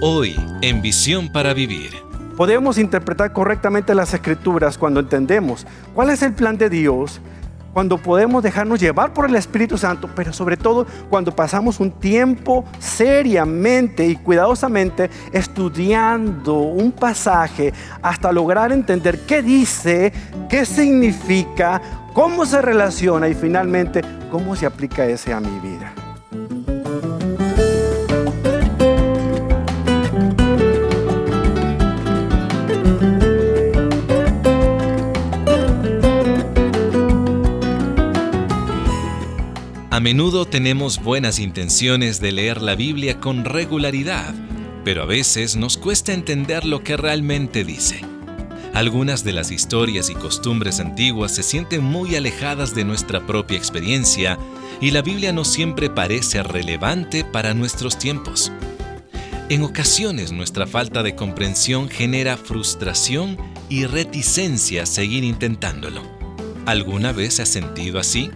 Hoy, en Visión para Vivir. Podemos interpretar correctamente las escrituras cuando entendemos cuál es el plan de Dios, cuando podemos dejarnos llevar por el Espíritu Santo, pero sobre todo cuando pasamos un tiempo seriamente y cuidadosamente estudiando un pasaje hasta lograr entender qué dice, qué significa, cómo se relaciona y finalmente cómo se aplica ese a mi vida. A menudo tenemos buenas intenciones de leer la Biblia con regularidad, pero a veces nos cuesta entender lo que realmente dice. Algunas de las historias y costumbres antiguas se sienten muy alejadas de nuestra propia experiencia y la Biblia no siempre parece relevante para nuestros tiempos. En ocasiones nuestra falta de comprensión genera frustración y reticencia a seguir intentándolo. ¿Alguna vez has sentido así?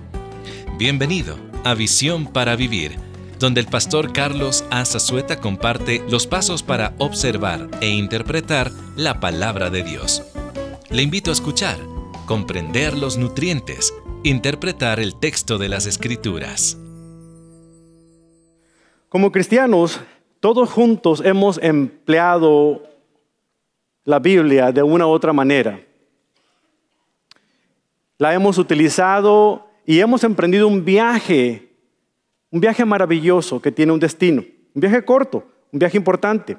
Bienvenido a Visión para Vivir, donde el pastor Carlos Azazueta comparte los pasos para observar e interpretar la palabra de Dios. Le invito a escuchar, comprender los nutrientes, interpretar el texto de las Escrituras. Como cristianos, todos juntos hemos empleado la Biblia de una u otra manera. La hemos utilizado y hemos emprendido un viaje, un viaje maravilloso que tiene un destino, un viaje corto, un viaje importante.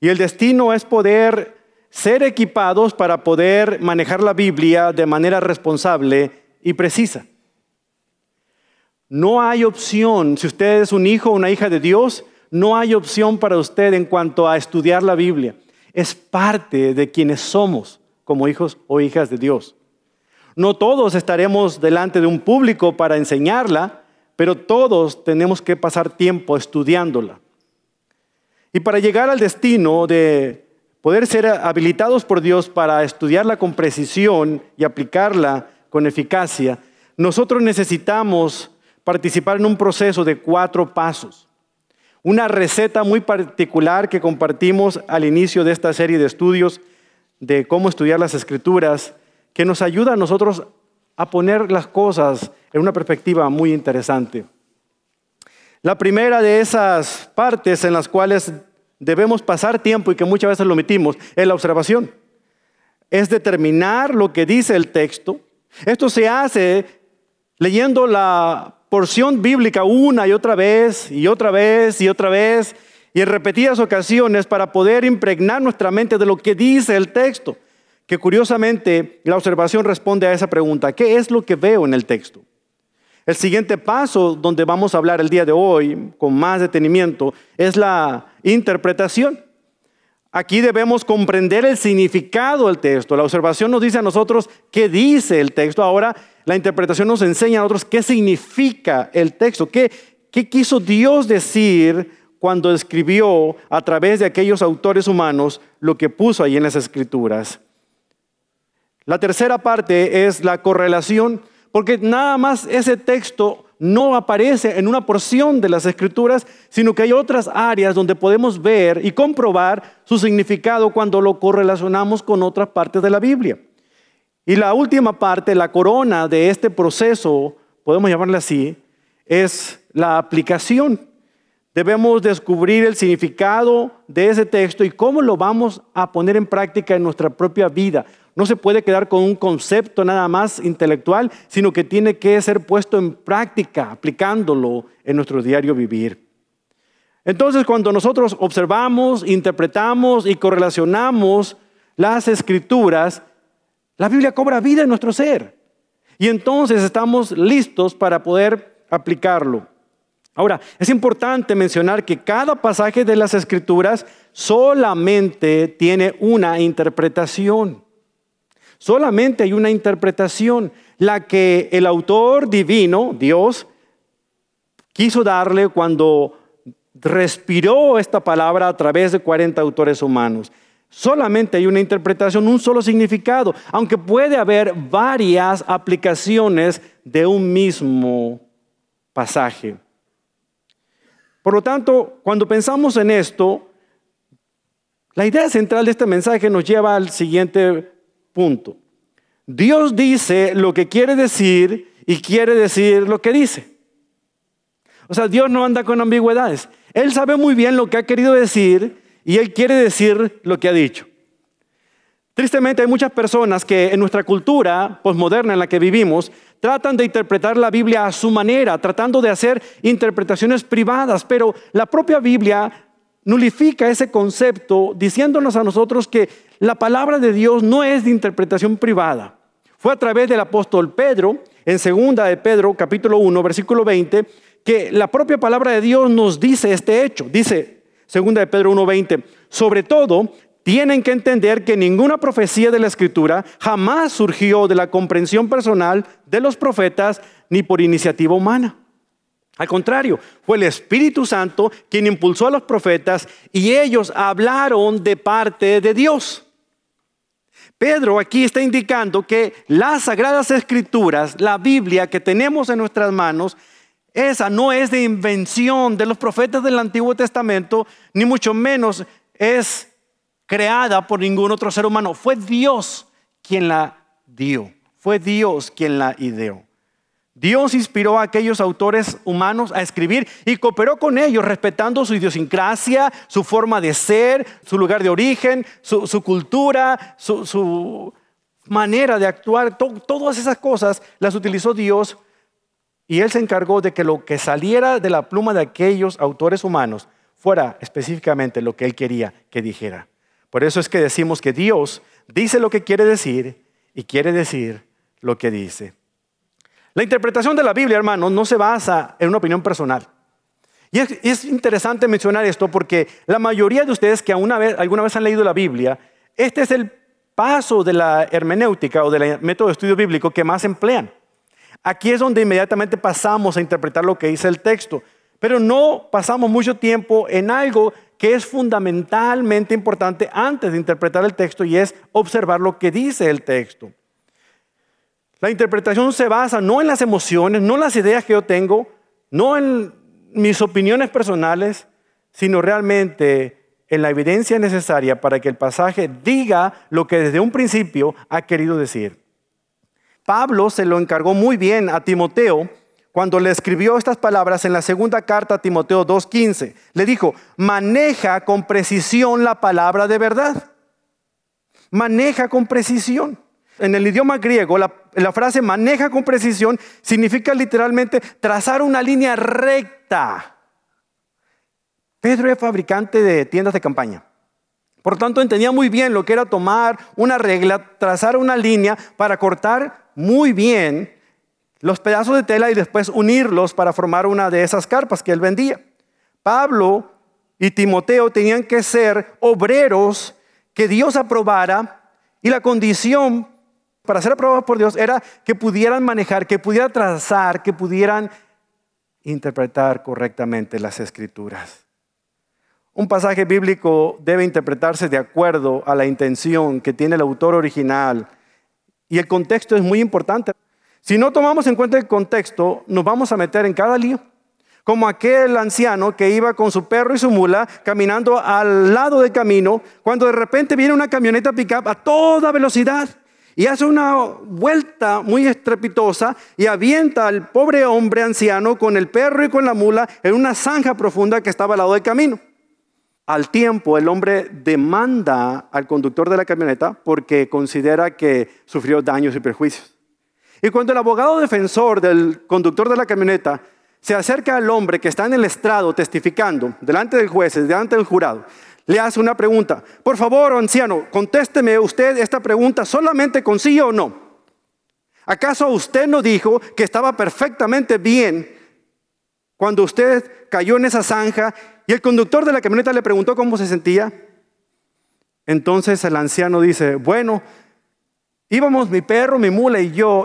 Y el destino es poder ser equipados para poder manejar la Biblia de manera responsable y precisa. No hay opción, si usted es un hijo o una hija de Dios, no hay opción para usted en cuanto a estudiar la Biblia. Es parte de quienes somos como hijos o hijas de Dios. No todos estaremos delante de un público para enseñarla, pero todos tenemos que pasar tiempo estudiándola. Y para llegar al destino de poder ser habilitados por Dios para estudiarla con precisión y aplicarla con eficacia, nosotros necesitamos participar en un proceso de cuatro pasos. Una receta muy particular que compartimos al inicio de esta serie de estudios de cómo estudiar las escrituras que nos ayuda a nosotros a poner las cosas en una perspectiva muy interesante. La primera de esas partes en las cuales debemos pasar tiempo y que muchas veces lo omitimos es la observación. Es determinar lo que dice el texto. Esto se hace leyendo la porción bíblica una y otra vez y otra vez y otra vez y en repetidas ocasiones para poder impregnar nuestra mente de lo que dice el texto que curiosamente la observación responde a esa pregunta, ¿qué es lo que veo en el texto? El siguiente paso donde vamos a hablar el día de hoy con más detenimiento es la interpretación. Aquí debemos comprender el significado del texto. La observación nos dice a nosotros qué dice el texto. Ahora la interpretación nos enseña a nosotros qué significa el texto, qué, qué quiso Dios decir cuando escribió a través de aquellos autores humanos lo que puso ahí en las escrituras. La tercera parte es la correlación, porque nada más ese texto no aparece en una porción de las escrituras, sino que hay otras áreas donde podemos ver y comprobar su significado cuando lo correlacionamos con otras partes de la Biblia. Y la última parte, la corona de este proceso, podemos llamarla así, es la aplicación. Debemos descubrir el significado de ese texto y cómo lo vamos a poner en práctica en nuestra propia vida. No se puede quedar con un concepto nada más intelectual, sino que tiene que ser puesto en práctica, aplicándolo en nuestro diario vivir. Entonces, cuando nosotros observamos, interpretamos y correlacionamos las escrituras, la Biblia cobra vida en nuestro ser. Y entonces estamos listos para poder aplicarlo. Ahora, es importante mencionar que cada pasaje de las escrituras solamente tiene una interpretación. Solamente hay una interpretación, la que el autor divino, Dios, quiso darle cuando respiró esta palabra a través de 40 autores humanos. Solamente hay una interpretación, un solo significado, aunque puede haber varias aplicaciones de un mismo pasaje. Por lo tanto, cuando pensamos en esto, la idea central de este mensaje nos lleva al siguiente punto. Dios dice lo que quiere decir y quiere decir lo que dice. O sea, Dios no anda con ambigüedades. Él sabe muy bien lo que ha querido decir y Él quiere decir lo que ha dicho. Tristemente hay muchas personas que en nuestra cultura posmoderna en la que vivimos tratan de interpretar la Biblia a su manera, tratando de hacer interpretaciones privadas, pero la propia Biblia nulifica ese concepto diciéndonos a nosotros que la palabra de Dios no es de interpretación privada. Fue a través del apóstol Pedro, en segunda de Pedro, capítulo 1, versículo 20, que la propia palabra de Dios nos dice este hecho. Dice, segunda de Pedro 1:20, sobre todo, tienen que entender que ninguna profecía de la Escritura jamás surgió de la comprensión personal de los profetas ni por iniciativa humana. Al contrario, fue el Espíritu Santo quien impulsó a los profetas y ellos hablaron de parte de Dios. Pedro aquí está indicando que las sagradas escrituras, la Biblia que tenemos en nuestras manos, esa no es de invención de los profetas del Antiguo Testamento, ni mucho menos es creada por ningún otro ser humano. Fue Dios quien la dio. Fue Dios quien la ideó. Dios inspiró a aquellos autores humanos a escribir y cooperó con ellos respetando su idiosincrasia, su forma de ser, su lugar de origen, su, cultura, su, manera de actuar. todas esas cosas las utilizó Dios y Él se encargó de que lo que saliera de la pluma de aquellos autores humanos fuera específicamente lo que Él quería que dijera. Por eso es que decimos que Dios dice lo que quiere decir y quiere decir lo que dice. La interpretación de la Biblia, hermanos, no se basa en una opinión personal. Y es, interesante mencionar esto porque la mayoría de ustedes que alguna vez, alguna vez han leído la Biblia, este es el paso de la hermenéutica o del método de estudio bíblico que más emplean. Aquí es donde inmediatamente pasamos a interpretar lo que dice el texto, pero no pasamos mucho tiempo en algo que es fundamentalmente importante antes de interpretar el texto y es observar lo que dice el texto. La interpretación se basa no en las emociones, no en las ideas que yo tengo, no en mis opiniones personales, sino realmente en la evidencia necesaria para que el pasaje diga lo que desde un principio ha querido decir. Pablo se lo encargó muy bien a Timoteo cuando le escribió estas palabras en la segunda carta a Timoteo 2.15. Le dijo, maneja con precisión la palabra de verdad. Maneja con precisión. En el idioma griego, la, frase maneja con precisión significa literalmente trazar una línea recta. Pedro es fabricante de tiendas de campaña. Por tanto, entendía muy bien lo que era tomar una regla, trazar una línea para cortar muy bien los pedazos de tela y después unirlos para formar una de esas carpas que él vendía. Pablo y Timoteo tenían que ser obreros que Dios aprobara y la condición para ser aprobados por Dios era que pudieran manejar, que pudieran trazar, que pudieran interpretar correctamente las escrituras. Un pasaje bíblico debe interpretarse de acuerdo a la intención que tiene el autor original y el contexto es muy importante. Si no tomamos en cuenta el contexto, nos vamos a meter en cada lío. Como aquel anciano que iba con su perro y su mula caminando al lado del camino, cuando de repente viene una camioneta pickup a toda velocidad y hace una vuelta muy estrepitosa y avienta al pobre hombre anciano con el perro y con la mula en una zanja profunda que estaba al lado del camino. Al tiempo, el hombre demanda al conductor de la camioneta porque considera que sufrió daños y perjuicios. Y cuando el abogado defensor del conductor de la camioneta se acerca al hombre que está en el estrado testificando delante del juez, delante del jurado, le hace una pregunta. Por favor, anciano, contésteme usted esta pregunta solamente con sí o no. ¿Acaso usted no dijo que estaba perfectamente bien cuando usted cayó en esa zanja y el conductor de la camioneta le preguntó cómo se sentía. Entonces el anciano dice, bueno, íbamos mi perro, mi mula y yo.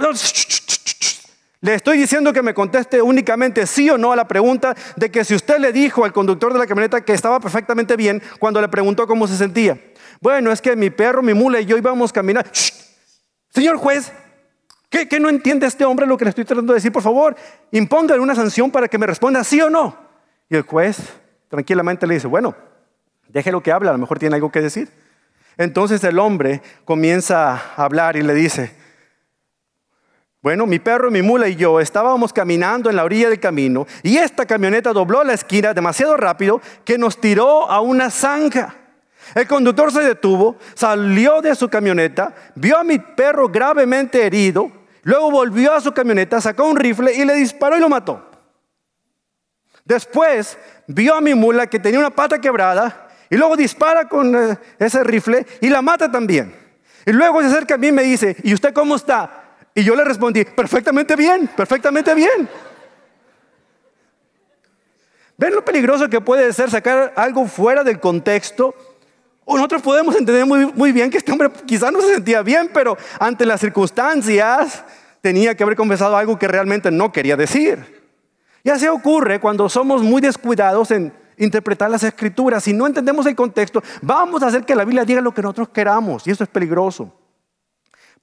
Le estoy diciendo que me conteste únicamente sí o no a la pregunta de que si usted le dijo al conductor de la camioneta que estaba perfectamente bien cuando le preguntó cómo se sentía. Bueno, es que mi perro, mi mula y yo íbamos a caminar. Señor juez, ¿qué, ¿qué, no entiende este hombre lo que le estoy tratando de decir? Por favor, impóngale una sanción para que me responda sí o no. Y el juez tranquilamente le dice, bueno, déjelo que hable, a lo mejor tiene algo que decir. Entonces el hombre comienza a hablar y le dice, bueno, mi perro, mi mula y yo estábamos caminando en la orilla del camino y esta camioneta dobló la esquina demasiado rápido que nos tiró a una zanja. El conductor se detuvo, salió de su camioneta, vio a mi perro gravemente herido, luego volvió a su camioneta, sacó un rifle y le disparó y lo mató. Después vio a mi mula que tenía una pata quebrada y luego dispara con eh, ese rifle y la mata también. Y luego se acerca a mí y me dice, ¿y usted cómo está? Y yo le respondí, perfectamente bien, perfectamente bien. ¿Ven lo peligroso que puede ser sacar algo fuera del contexto? O nosotros podemos entender muy, muy bien que este hombre quizás no se sentía bien, pero ante las circunstancias tenía que haber confesado algo que realmente no quería decir. Y así ocurre cuando somos muy descuidados en interpretar las escrituras. Si no entendemos el contexto, vamos a hacer que la Biblia diga lo que nosotros queramos. Y eso es peligroso.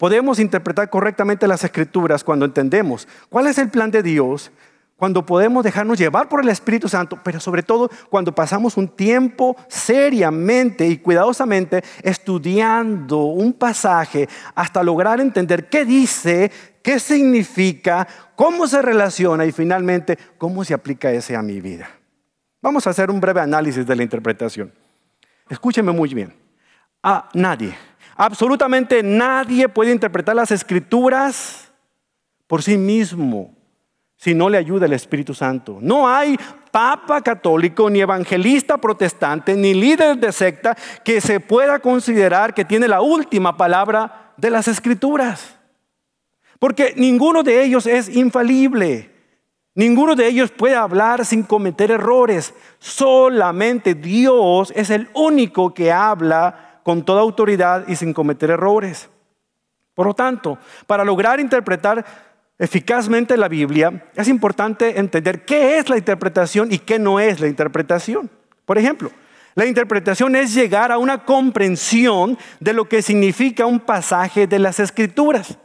Podemos interpretar correctamente las escrituras cuando entendemos cuál es el plan de Dios, cuando podemos dejarnos llevar por el Espíritu Santo, pero sobre todo cuando pasamos un tiempo seriamente y cuidadosamente estudiando un pasaje hasta lograr entender qué dice, qué significa, cómo se relaciona y finalmente cómo se aplica ese a mi vida. Vamos a hacer un breve análisis de la interpretación. Escúcheme muy bien. A nadie, absolutamente nadie puede interpretar las escrituras por sí mismo si no le ayuda el Espíritu Santo. No hay papa católico, ni evangelista protestante, ni líder de secta que se pueda considerar que tiene la última palabra de las escrituras. Porque ninguno de ellos es infalible. Ninguno de ellos puede hablar sin cometer errores. Solamente Dios es el único que habla con toda autoridad y sin cometer errores. Por lo tanto, para lograr interpretar eficazmente la Biblia, es importante entender qué es la interpretación y qué no es la interpretación. Por ejemplo, la interpretación es llegar a una comprensión de lo que significa un pasaje de las escrituras.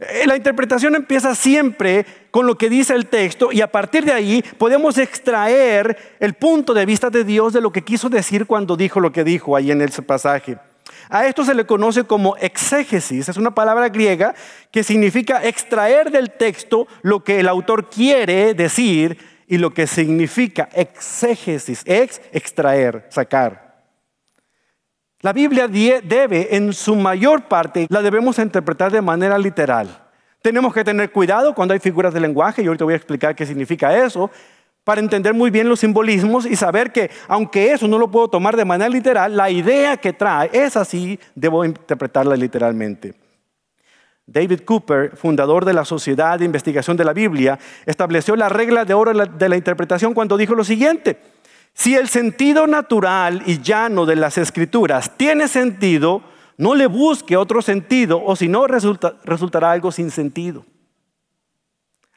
Eh, la interpretación empieza siempre con lo que dice el texto y a partir de ahí podemos extraer el punto de vista de Dios de lo que quiso decir cuando dijo lo que dijo ahí en ese pasaje. A esto se le conoce como exégesis, es una palabra griega que significa extraer del texto lo que el autor quiere decir y lo que significa exégesis, ex, extraer, sacar. La Biblia debe, en su mayor parte, la debemos interpretar de manera literal. Tenemos que tener cuidado cuando hay figuras de lenguaje, y ahorita voy a explicar qué significa eso, para entender muy bien los simbolismos y saber que aunque eso no lo puedo tomar de manera literal, la idea que trae es así, debo interpretarla literalmente. David Cooper, fundador de la Sociedad de Investigación de la Biblia, estableció la regla de oro de la interpretación cuando dijo lo siguiente, si el sentido natural y llano de las escrituras tiene sentido, no le busque otro sentido o si no resultará algo sin sentido.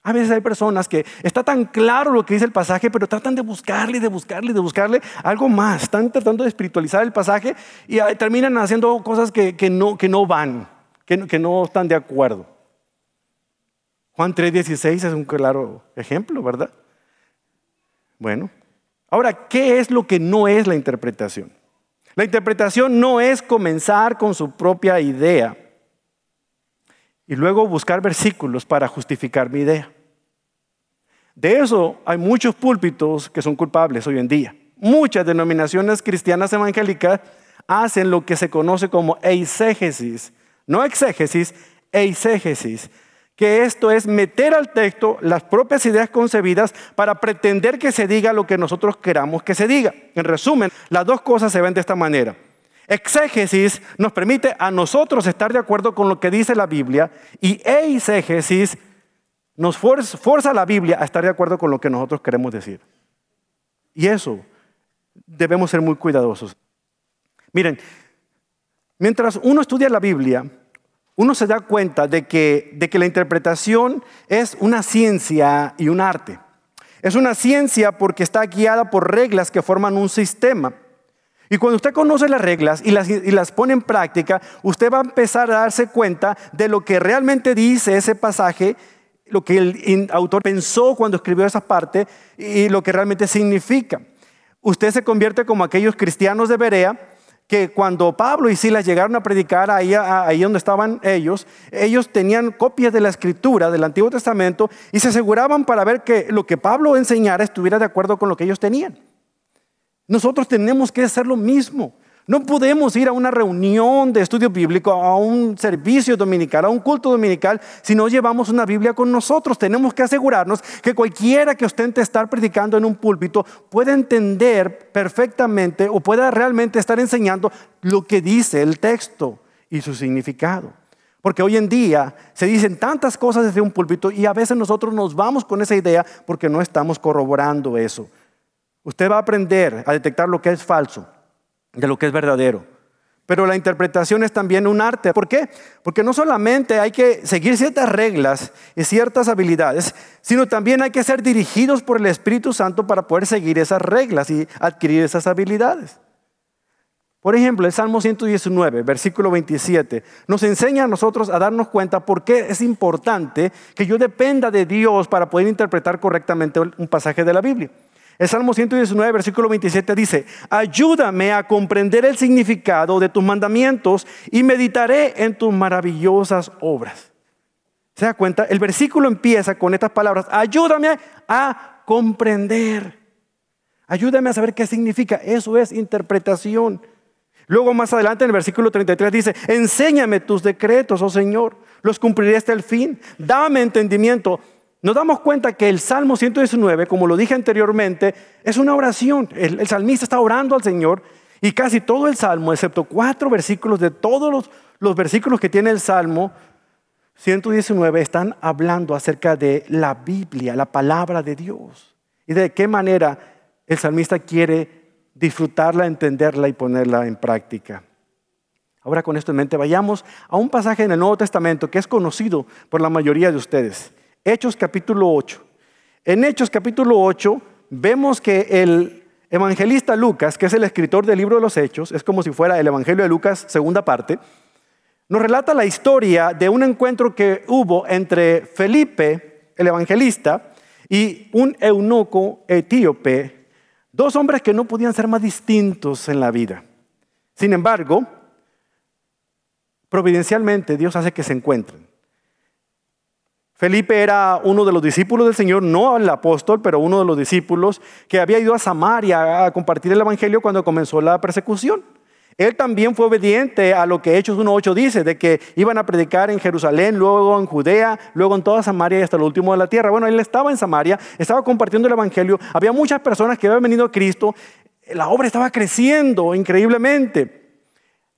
A veces hay personas que está tan claro lo que dice el pasaje, pero tratan de buscarle, de buscarle, de buscarle algo más. Están tratando de espiritualizar el pasaje y terminan haciendo cosas que, no, no van, que, que no están de acuerdo. Juan 3:16 es un claro ejemplo, ¿verdad? Bueno, Ahora, ¿qué es lo que no es la interpretación? La interpretación no es comenzar con su propia idea y luego buscar versículos para justificar mi idea. De eso hay muchos púlpitos que son culpables hoy en día. Muchas denominaciones cristianas evangélicas hacen lo que se conoce como eisegesis, no exégesis, eisegesis, que esto es meter al texto las propias ideas concebidas para pretender que se diga lo que nosotros queramos que se diga. En resumen, las dos cosas se ven de esta manera. Exégesis nos permite a nosotros estar de acuerdo con lo que dice la Biblia y eisegesis nos fuerza, a la Biblia a estar de acuerdo con lo que nosotros queremos decir. Y eso debemos ser muy cuidadosos. Miren, mientras uno estudia la Biblia, uno se da cuenta de que, de que la interpretación es una ciencia y un arte. Es una ciencia porque está guiada por reglas que forman un sistema. Y cuando usted conoce las reglas y las, y las, pone en práctica, usted va a empezar a darse cuenta de lo que realmente dice ese pasaje lo que el autor pensó cuando escribió esa parte y lo que realmente significa. Usted se convierte como aquellos cristianos de Berea que cuando Pablo y Silas llegaron a predicar ahí, ahí donde estaban ellos, ellos tenían copias de la escritura del Antiguo Testamento y se aseguraban para ver que lo que Pablo enseñara estuviera de acuerdo con lo que ellos tenían. Nosotros tenemos que hacer lo mismo. No podemos ir a una reunión de estudio bíblico, a un servicio dominical, a un culto dominical, si no llevamos una Biblia con nosotros. Tenemos que asegurarnos que cualquiera que ostente estar predicando en un púlpito pueda entender perfectamente o pueda realmente estar enseñando lo que dice el texto y su significado. Porque hoy en día se dicen tantas cosas desde un púlpito y a veces nosotros nos vamos con esa idea porque no estamos corroborando eso. Usted va a aprender a detectar lo que es falso de lo que es verdadero. Pero la interpretación es también un arte. ¿Por qué? Porque no solamente hay que seguir ciertas reglas y ciertas habilidades, sino también hay que ser dirigidos por el Espíritu Santo para poder seguir esas reglas y adquirir esas habilidades. Por ejemplo, el Salmo 119, versículo 27, nos enseña a nosotros a darnos cuenta por qué es importante que yo dependa de Dios para poder interpretar correctamente un pasaje de la Biblia. El Salmo 119, versículo 27 dice, ayúdame a comprender el significado de tus mandamientos y meditaré en tus maravillosas obras. ¿Se da cuenta? El versículo empieza con estas palabras, ayúdame a comprender. Ayúdame a saber qué significa. Eso es interpretación. Luego más adelante en el versículo 33 dice, enséñame tus decretos, oh Señor, los cumpliré hasta el fin. Dame entendimiento nos damos cuenta que el Salmo 119, como lo dije anteriormente, es una oración. El, salmista está orando al Señor y casi todo el Salmo, excepto cuatro versículos de todos los, los versículos que tiene el Salmo 119, están hablando acerca de la Biblia, la palabra de Dios. Y de qué manera el salmista quiere disfrutarla, entenderla y ponerla en práctica. Ahora con esto en mente, vayamos a un pasaje en el Nuevo Testamento que es conocido por la mayoría de ustedes. Hechos capítulo 8. En Hechos capítulo 8 vemos que el evangelista Lucas, que es el escritor del libro de los Hechos, es como si fuera el Evangelio de Lucas, segunda parte, nos relata la historia de un encuentro que hubo entre Felipe, el evangelista, y un eunuco etíope, dos hombres que no podían ser más distintos en la vida. Sin embargo, providencialmente Dios hace que se encuentren. Felipe era uno de los discípulos del Señor, no el apóstol, pero uno de los discípulos que había ido a Samaria a compartir el Evangelio cuando comenzó la persecución. Él también fue obediente a lo que Hechos 1.8 dice, de que iban a predicar en Jerusalén, luego en Judea, luego en toda Samaria y hasta lo último de la tierra. Bueno, él estaba en Samaria, estaba compartiendo el Evangelio, había muchas personas que habían venido a Cristo, la obra estaba creciendo increíblemente.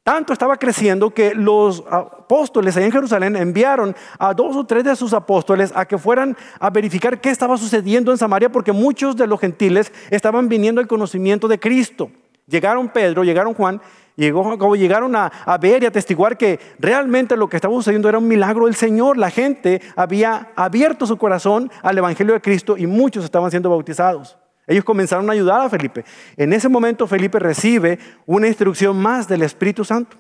Tanto estaba creciendo que los apóstoles en Jerusalén enviaron a dos o tres de sus apóstoles a que fueran a verificar qué estaba sucediendo en Samaria porque muchos de los gentiles estaban viniendo al conocimiento de Cristo. Llegaron Pedro, llegaron Juan, llegó, llegaron a, a ver y a testiguar que realmente lo que estaba sucediendo era un milagro del Señor. La gente había abierto su corazón al Evangelio de Cristo y muchos estaban siendo bautizados. Ellos comenzaron a ayudar a Felipe. En ese momento Felipe recibe una instrucción más del Espíritu Santo.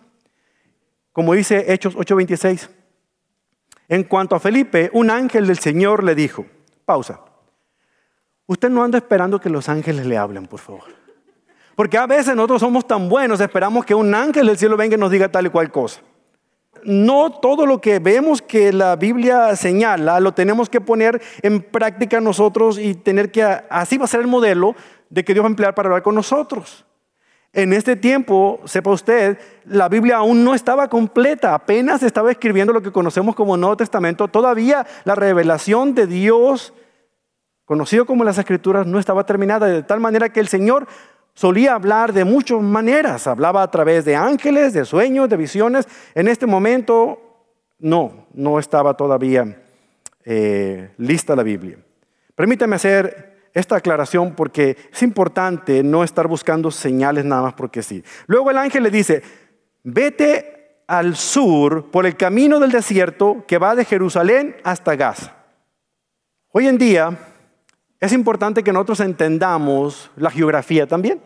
Como dice Hechos 8:26. En cuanto a Felipe, un ángel del Señor le dijo, pausa, usted no anda esperando que los ángeles le hablen, por favor. Porque a veces nosotros somos tan buenos, esperamos que un ángel del cielo venga y nos diga tal y cual cosa no todo lo que vemos que la Biblia señala lo tenemos que poner en práctica nosotros y tener que, así va a ser el modelo de que Dios va a emplear para hablar con nosotros. En este tiempo, sepa usted, la Biblia aún no estaba completa, apenas estaba escribiendo lo que conocemos como Nuevo Testamento, todavía la revelación de Dios, conocido como las Escrituras, no estaba terminada, de tal manera que el Señor solía hablar de muchas maneras. Hablaba a través de ángeles, de sueños, de visiones. En este momento, no, no estaba todavía eh, lista la Biblia. Permítame hacer esta aclaración porque es importante no estar buscando señales nada más porque sí. Luego el ángel le dice, vete al sur por el camino del desierto que va de Jerusalén hasta Gaza. Hoy en día es importante que nosotros entendamos la geografía también.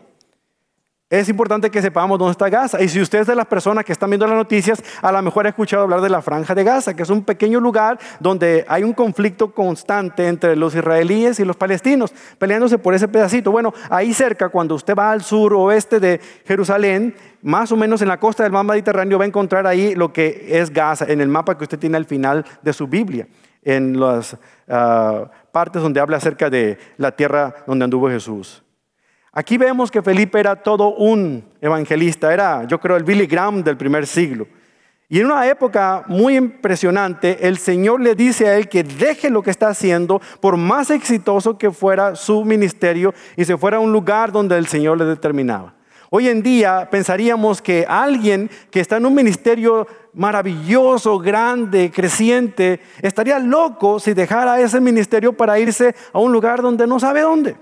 es importante que sepamos dónde está Gaza. Y si usted es de las personas que están viendo las noticias, a lo mejor ha escuchado hablar de la franja de Gaza, que es un pequeño lugar donde hay un conflicto constante entre los israelíes y los palestinos, peleándose por ese pedacito. Bueno, ahí cerca, cuando usted va al sur oeste de Jerusalén, más o menos en la costa del mar Mediterráneo, va a encontrar ahí lo que es Gaza, en el mapa que usted tiene al final de su Biblia, en las ah, partes donde habla acerca de la tierra donde anduvo Jesús. Aquí vemos que Felipe era todo un evangelista, era yo creo el Billy Graham del primer siglo. Y en una época muy impresionante, el Señor le dice a él que deje lo que está haciendo, por más exitoso que fuera su ministerio, y se fuera a un lugar donde el Señor le determinaba. Hoy en día pensaríamos que alguien que está en un ministerio maravilloso, grande, creciente, estaría loco si dejara ese ministerio para irse a un lugar donde no sabe dónde.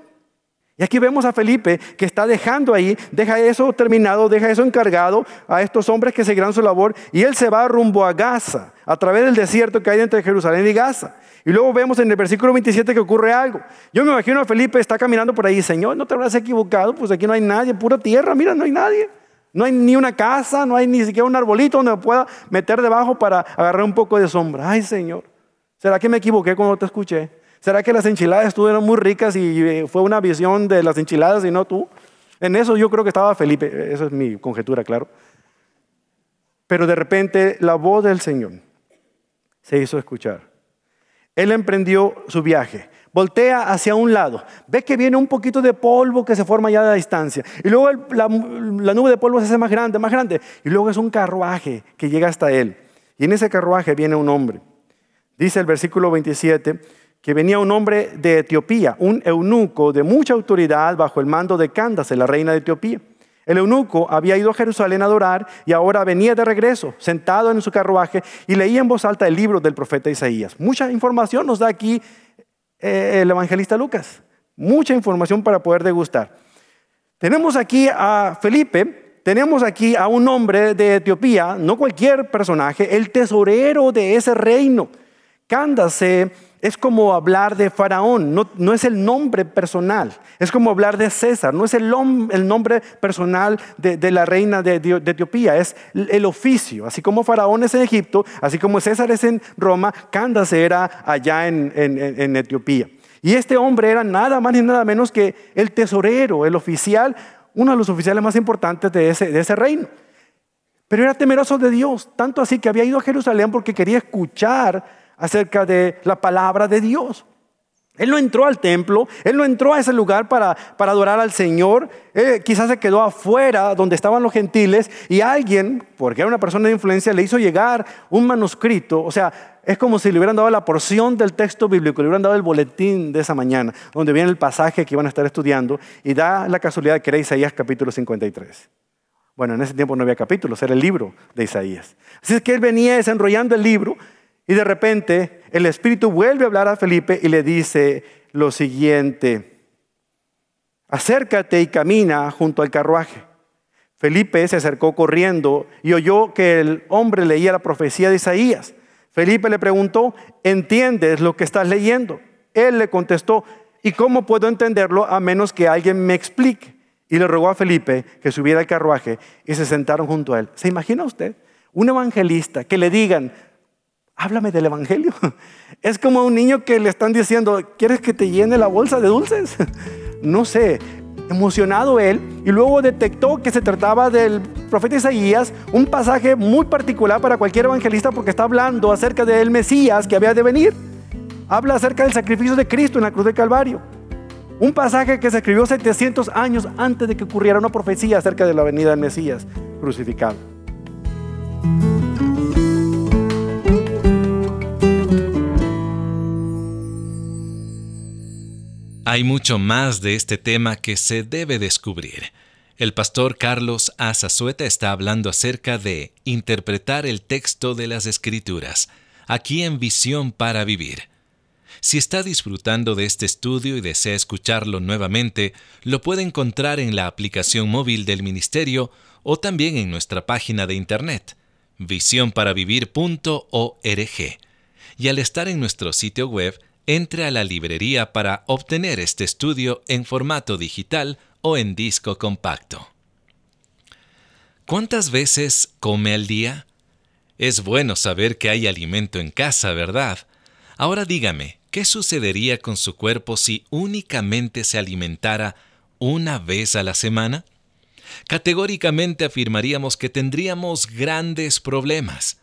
Y aquí vemos a Felipe que está dejando ahí, deja eso terminado, deja eso encargado a estos hombres que seguirán su labor y él se va rumbo a Gaza, a través del desierto que hay entre Jerusalén y Gaza. Y luego vemos en el versículo 27 que ocurre algo. Yo me imagino a Felipe está caminando por ahí, Señor, no te habrás equivocado, pues aquí no hay nadie, pura tierra, mira, no hay nadie. No hay ni una casa, no hay ni siquiera un arbolito donde pueda meter debajo para agarrar un poco de sombra. Ay, Señor, ¿será que me equivoqué cuando te escuché? ¿Será que las enchiladas estuvieron muy ricas y eh, fue una visión de las enchiladas y no tú? En eso yo creo que estaba Felipe, esa es mi conjetura, claro. Pero de repente la voz del Señor se hizo escuchar. Él emprendió su viaje, voltea hacia un lado, ve que viene un poquito de polvo que se forma ya a la distancia, y luego la, la nube de polvo se hace más grande, más grande, y luego es un carruaje que llega hasta él, y en ese carruaje viene un hombre. Dice el versículo 27, que venía un hombre de Etiopía, un eunuco de mucha autoridad bajo el mando de Candace, la reina de Etiopía. El eunuco había ido a Jerusalén a adorar y ahora venía de regreso, sentado en su carruaje y leía en voz alta el libro del profeta Isaías. Mucha información nos da aquí eh, el evangelista Lucas, mucha información para poder degustar. Tenemos aquí a Felipe, tenemos aquí a un hombre de Etiopía, no cualquier personaje, el tesorero de ese reino. Candace es como hablar de Faraón, no, es el nombre personal, es como hablar de César, no es el, el nombre personal de, la reina de, Etiopía, es el oficio. Así como Faraón es en Egipto, así como César es en Roma, Candace era allá en, Etiopía. Y este hombre era nada más ni nada menos que el tesorero, el oficial, uno de los oficiales más importantes de ese, de ese reino. Pero era temeroso de Dios, tanto así que había ido a Jerusalén porque quería escuchar acerca de la palabra de Dios. Él no entró al templo, él no entró a ese lugar para, para adorar al Señor, quizás se quedó afuera donde estaban los gentiles y alguien, porque era una persona de influencia, le hizo llegar un manuscrito, o sea, es como si le hubieran dado la porción del texto bíblico, le hubieran dado el boletín de esa mañana, donde viene el pasaje que iban a estar estudiando y da la casualidad que era Isaías capítulo 53. Bueno, en ese tiempo no había capítulos, era el libro de Isaías. Así es que él venía desenrollando el libro y de repente el Espíritu vuelve a hablar a Felipe y le dice lo siguiente, acércate y camina junto al carruaje. Felipe se acercó corriendo y oyó que el hombre leía la profecía de Isaías. Felipe le preguntó, ¿entiendes lo que estás leyendo? Él le contestó, ¿y cómo puedo entenderlo a menos que alguien me explique? Y le rogó a Felipe que subiera al carruaje y se sentaron junto a él. ¿Se imagina usted? Un evangelista que le digan, háblame del Evangelio. Es como un niño que le están diciendo, ¿quieres que te llene la bolsa de dulces? No sé, emocionado él, y luego detectó que se trataba del profeta Isaías, un pasaje muy particular para cualquier evangelista porque está hablando acerca del Mesías que había de venir. Habla acerca del sacrificio de Cristo en la cruz del Calvario. Un pasaje que se escribió 700 años antes de que ocurriera una profecía acerca de la venida del Mesías crucificado. Hay mucho más de este tema que se debe descubrir. El pastor Carlos Azazueta está hablando acerca de interpretar el texto de las Escrituras, aquí en Visión para Vivir. Si está disfrutando de este estudio y desea escucharlo nuevamente, lo puede encontrar en la aplicación móvil del Ministerio o también en nuestra página de internet, visiónparavivir.org. Y al estar en nuestro sitio web, entre a la librería para obtener este estudio en formato digital o en disco compacto. ¿Cuántas veces come al día? Es bueno saber que hay alimento en casa, ¿verdad? Ahora dígame, ¿qué sucedería con su cuerpo si únicamente se alimentara una vez a la semana? Categóricamente afirmaríamos que tendríamos grandes problemas.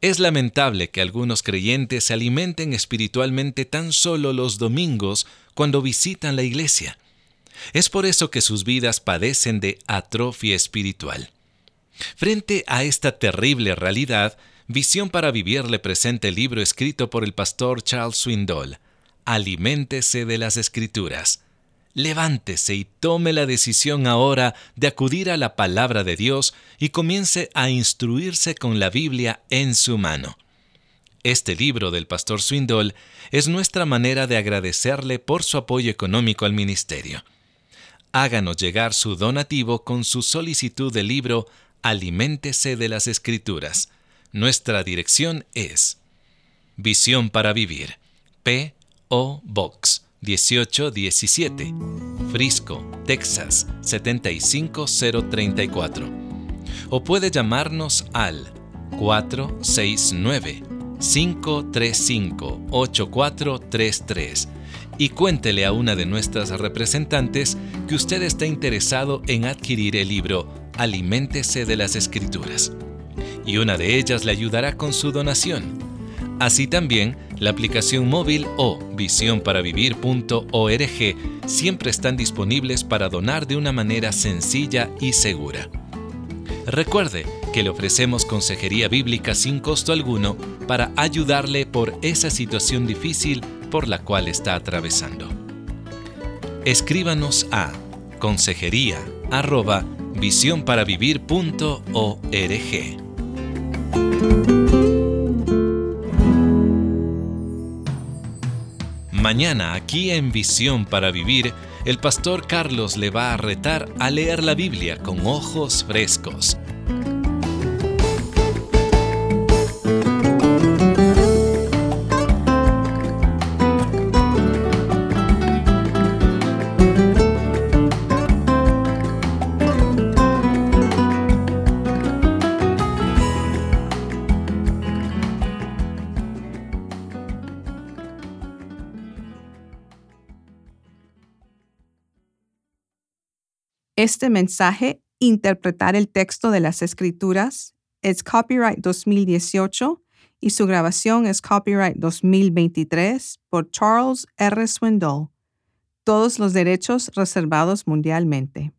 Es lamentable que algunos creyentes se alimenten espiritualmente tan solo los domingos cuando visitan la iglesia. Es por eso que sus vidas padecen de atrofia espiritual. Frente a esta terrible realidad, Visión para Vivir le presenta el libro escrito por el pastor Charles Swindoll, Aliméntese de las Escrituras. Levántese y tome la decisión ahora de acudir a la palabra de Dios y comience a instruirse con la Biblia en su mano. Este libro del pastor Swindoll es nuestra manera de agradecerle por su apoyo económico al ministerio. Háganos llegar su donativo con su solicitud del libro Aliméntese de las Escrituras. Nuestra dirección es Visión para Vivir, P.O. Box 1817, Frisco, Texas 75034. O puede llamarnos al 469 535 8433 y cuéntele a una de nuestras representantes que usted está interesado en adquirir el libro Aliméntese de las Escrituras. Y una de ellas le ayudará con su donación. Así también, la aplicación móvil o visiónparavivir.org siempre están disponibles para donar de una manera sencilla y segura. Recuerde que le ofrecemos consejería bíblica sin costo alguno para ayudarle por esa situación difícil por la cual está atravesando. Escríbanos a consejería arroba Mañana, aquí en Visión para Vivir, el pastor Carlos le va a retar a leer la Biblia con ojos frescos. Este mensaje, interpretar el texto de las escrituras, es copyright 2018 y su grabación es copyright 2023 por Charles R. Swindoll. Todos los derechos reservados mundialmente.